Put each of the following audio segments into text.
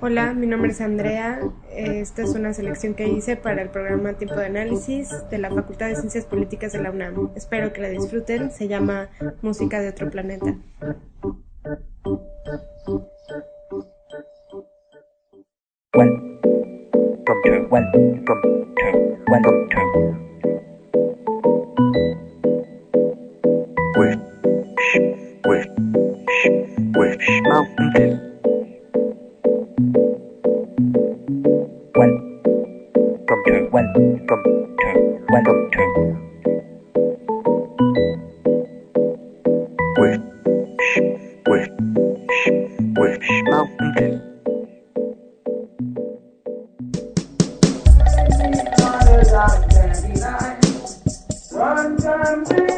Hola, mi nombre es Andrea. Esta es una selección que hice para el programa Tiempo de Análisis de la Facultad de Ciencias Políticas de la UNAM. Espero que la disfruten. Se llama Música de otro planeta. Welcome to welcome to welcome to wish wish wish mountain. Run, run, run.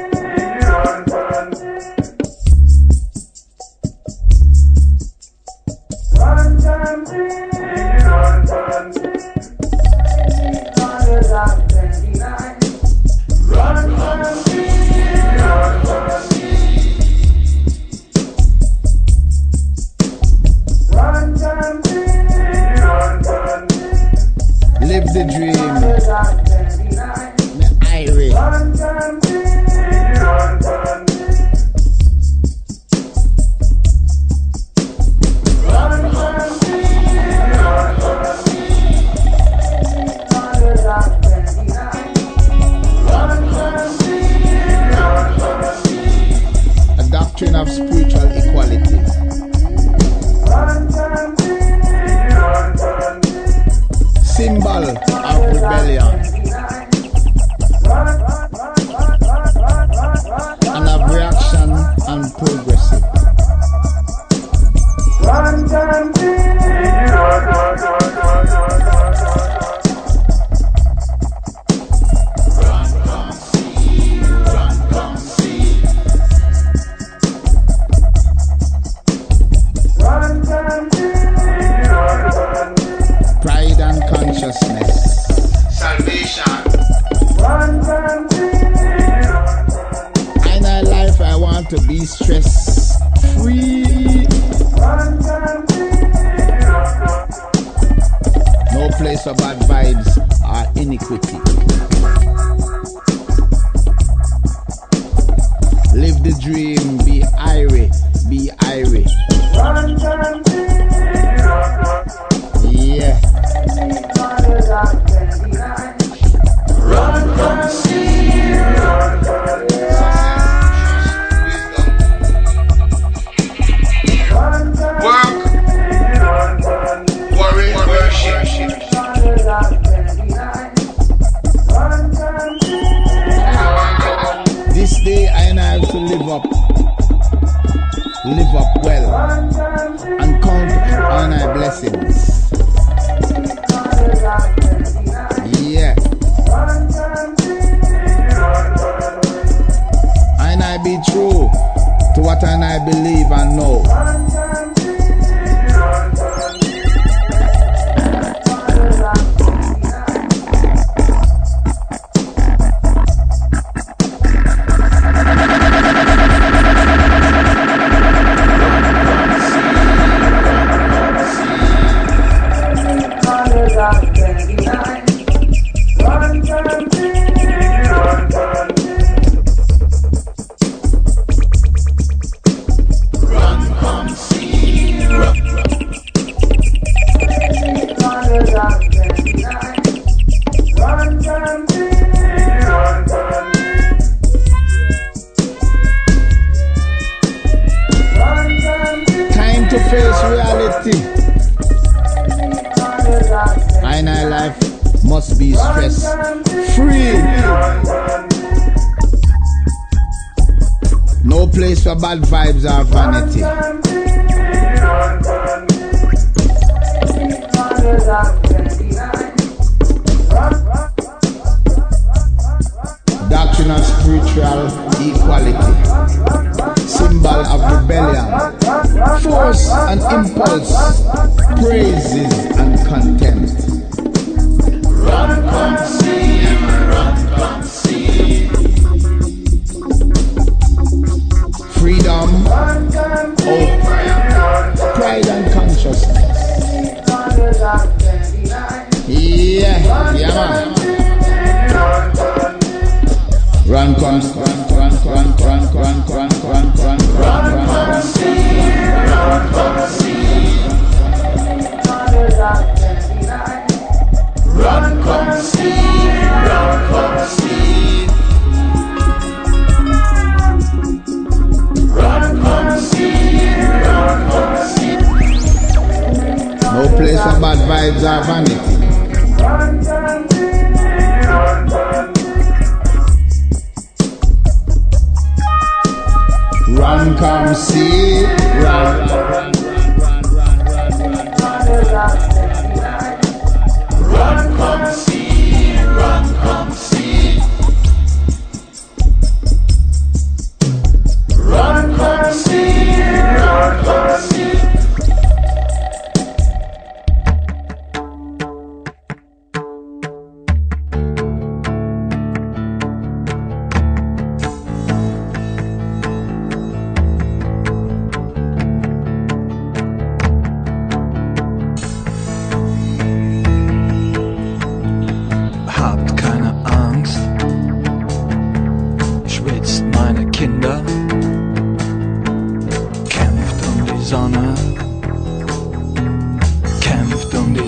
force and impulse, praises and contempt. Run, come see, run, come see. Freedom, hope, pride and consciousness. Yeah, yeah man. Run, come. vibes are vanity. Run, come see, run.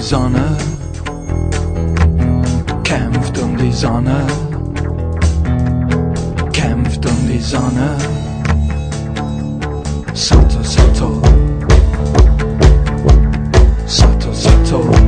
Sonne, kämpft um die Sonne, kämpft um die Sonne. Sato, Sato, Sato, Sato.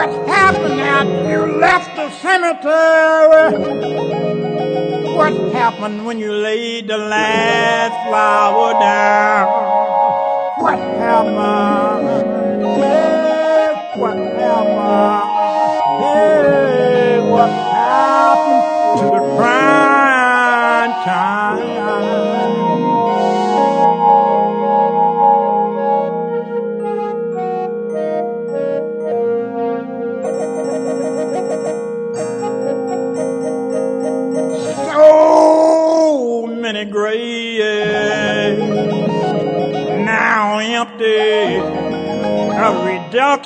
What happened after you left the cemetery? What happened when you laid the last flower down? What happened? Yeah, what happened? Yeah, what happened to the prime time? A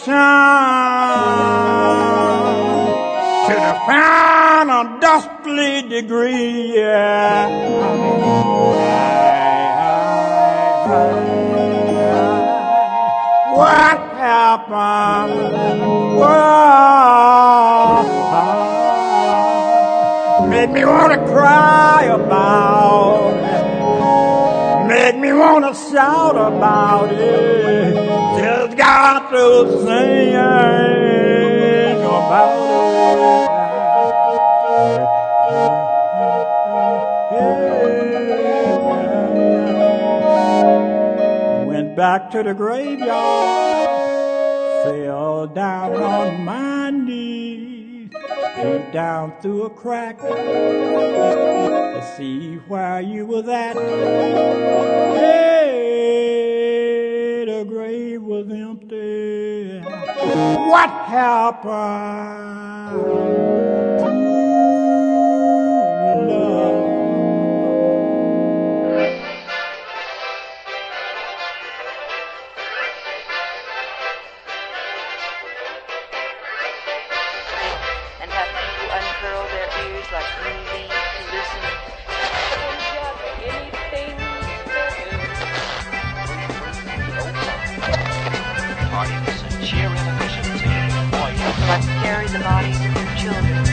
to the final dustly degree Yeah. what happened what Made me wanna cry about it. Made me wanna shout about it. Got to sing about it. Went back to the graveyard, fell down on my knees peeked down through a crack to see where you was at. Hey, the grave was empty. What happened? Bodies of their children.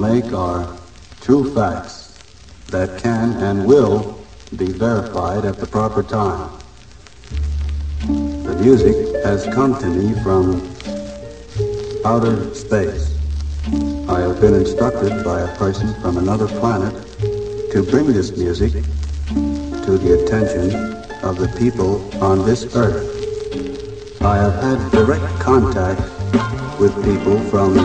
Make, are true facts that can and will be verified at the proper time. The music has come to me from outer space. I have been instructed by a person from another planet to bring this music to the attention of the people on this earth. I have had direct contact with people from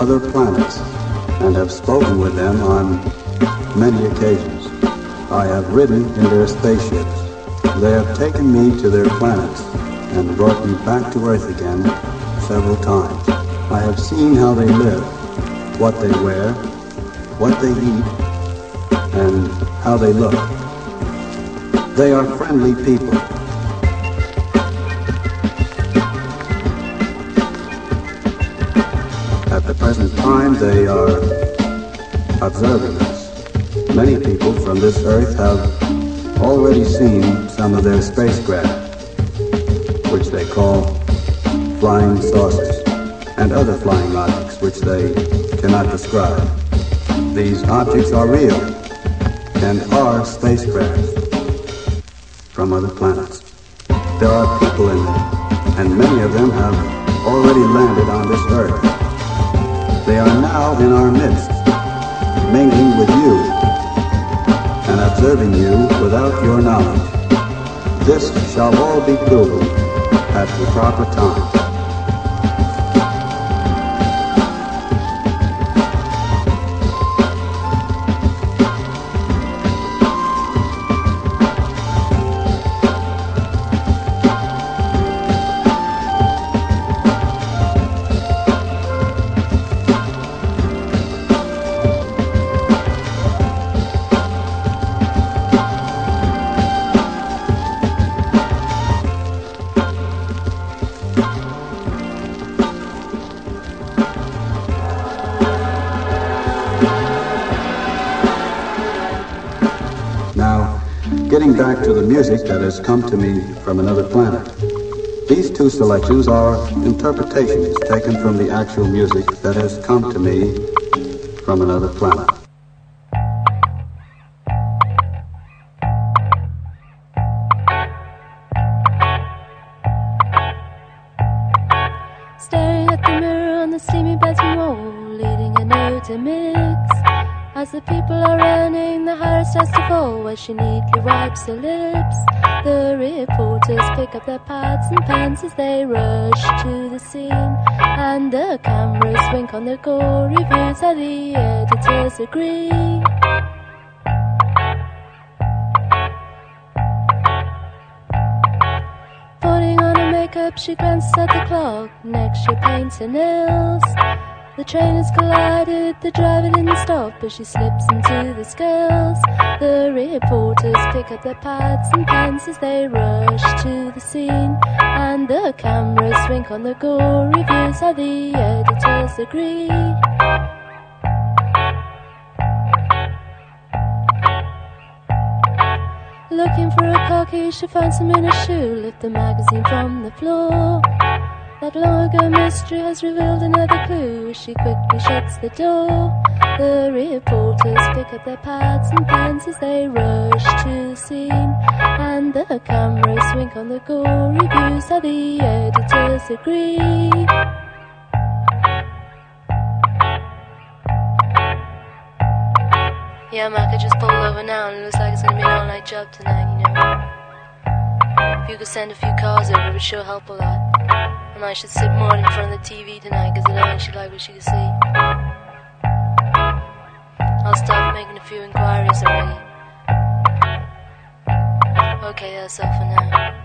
other planets and have spoken with them on many occasions. I have ridden in their spaceships. They have taken me to their planets and brought me back to Earth again several times. I have seen how they live, what they wear, what they eat, and how they look. They are friendly people. They are observing us. Many people from this earth have already seen some of their spacecraft, which they call flying saucers, and other flying objects which they cannot describe. These objects are real and are spacecraft from other planets. There are people in them, and many of them have already landed on this earth. They are now in our midst, mingling with you and observing you without your knowledge. This shall all be proven at the proper time. Has come to me from another planet. These two selections are interpretations taken from the actual music that has come to me from another planet. Wipes her lips. The reporters pick up their pads and pens as they rush to the scene. And the cameras wink on their gory views, and the editors agree. Putting on her makeup, she glances at the clock. Next, she paints her nails. The train has collided, the driver didn't stop as she slips into the scales. The reporters pick up their pads and pens as they rush to the scene. And the cameras wink on the gory views, how the editors agree. Looking for a car key, she finds him in a shoe. Lift the magazine from the floor. That long ago mystery has revealed another clue. She quickly shuts the door. The reporters pick up their pads and pens as they rush to the scene. And the cameras wink on the gory views, how the editors agree. Yeah, Mac, I just pulled over now and it looks like it's gonna be an all night job tonight, you know. If you could send a few cars over, it would sure help a lot. And I should sit more in front of the TV tonight because I don't like what she can see. I'll start making a few inquiries already. Okay, that's all for now.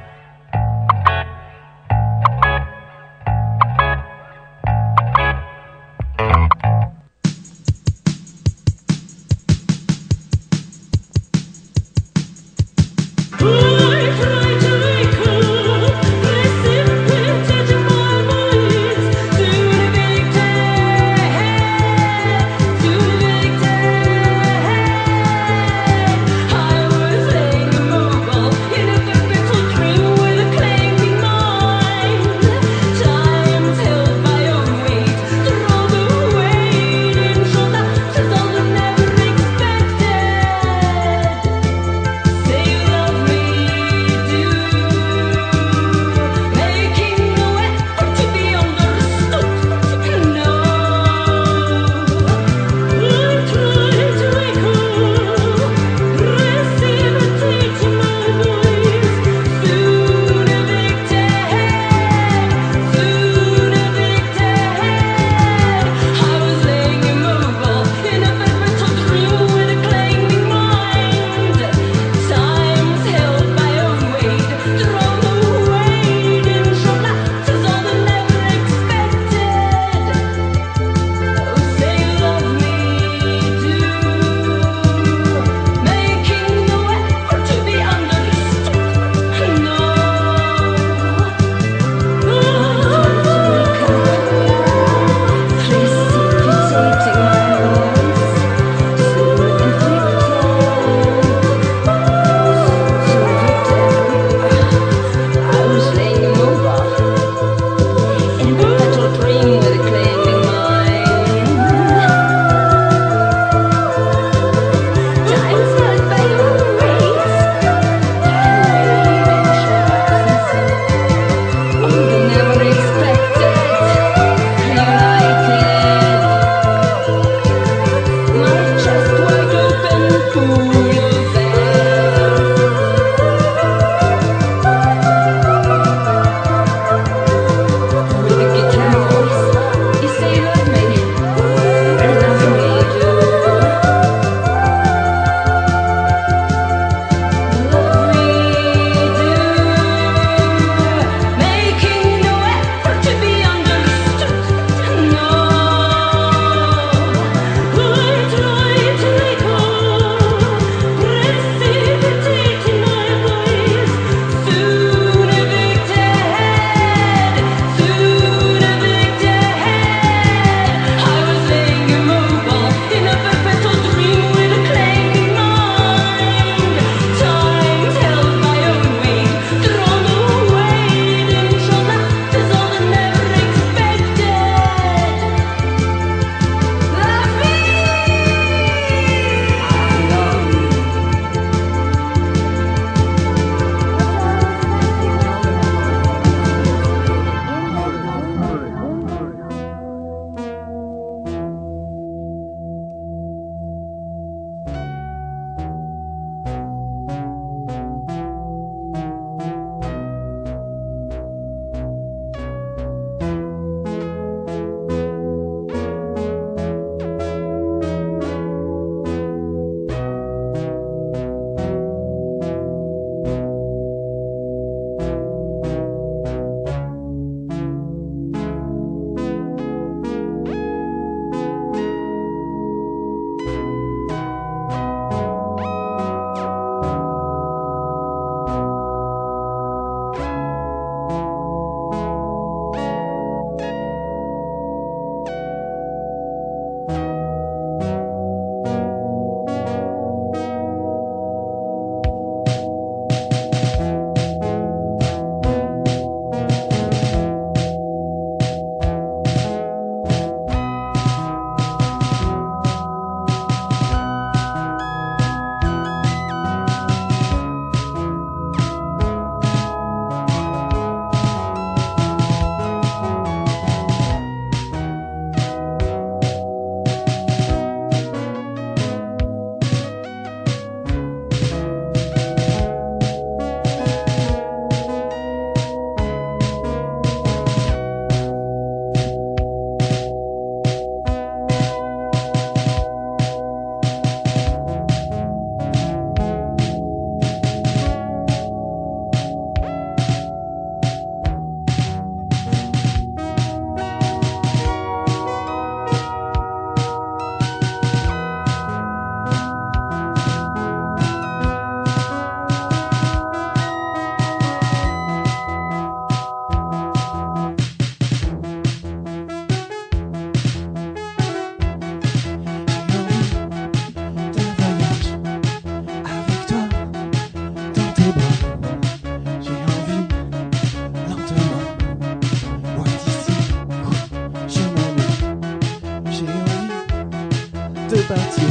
de partir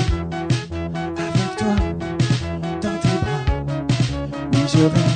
avec toi dans tes bras. Oui, je vais.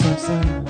some sun.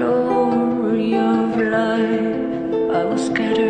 glory of life, I was scattered.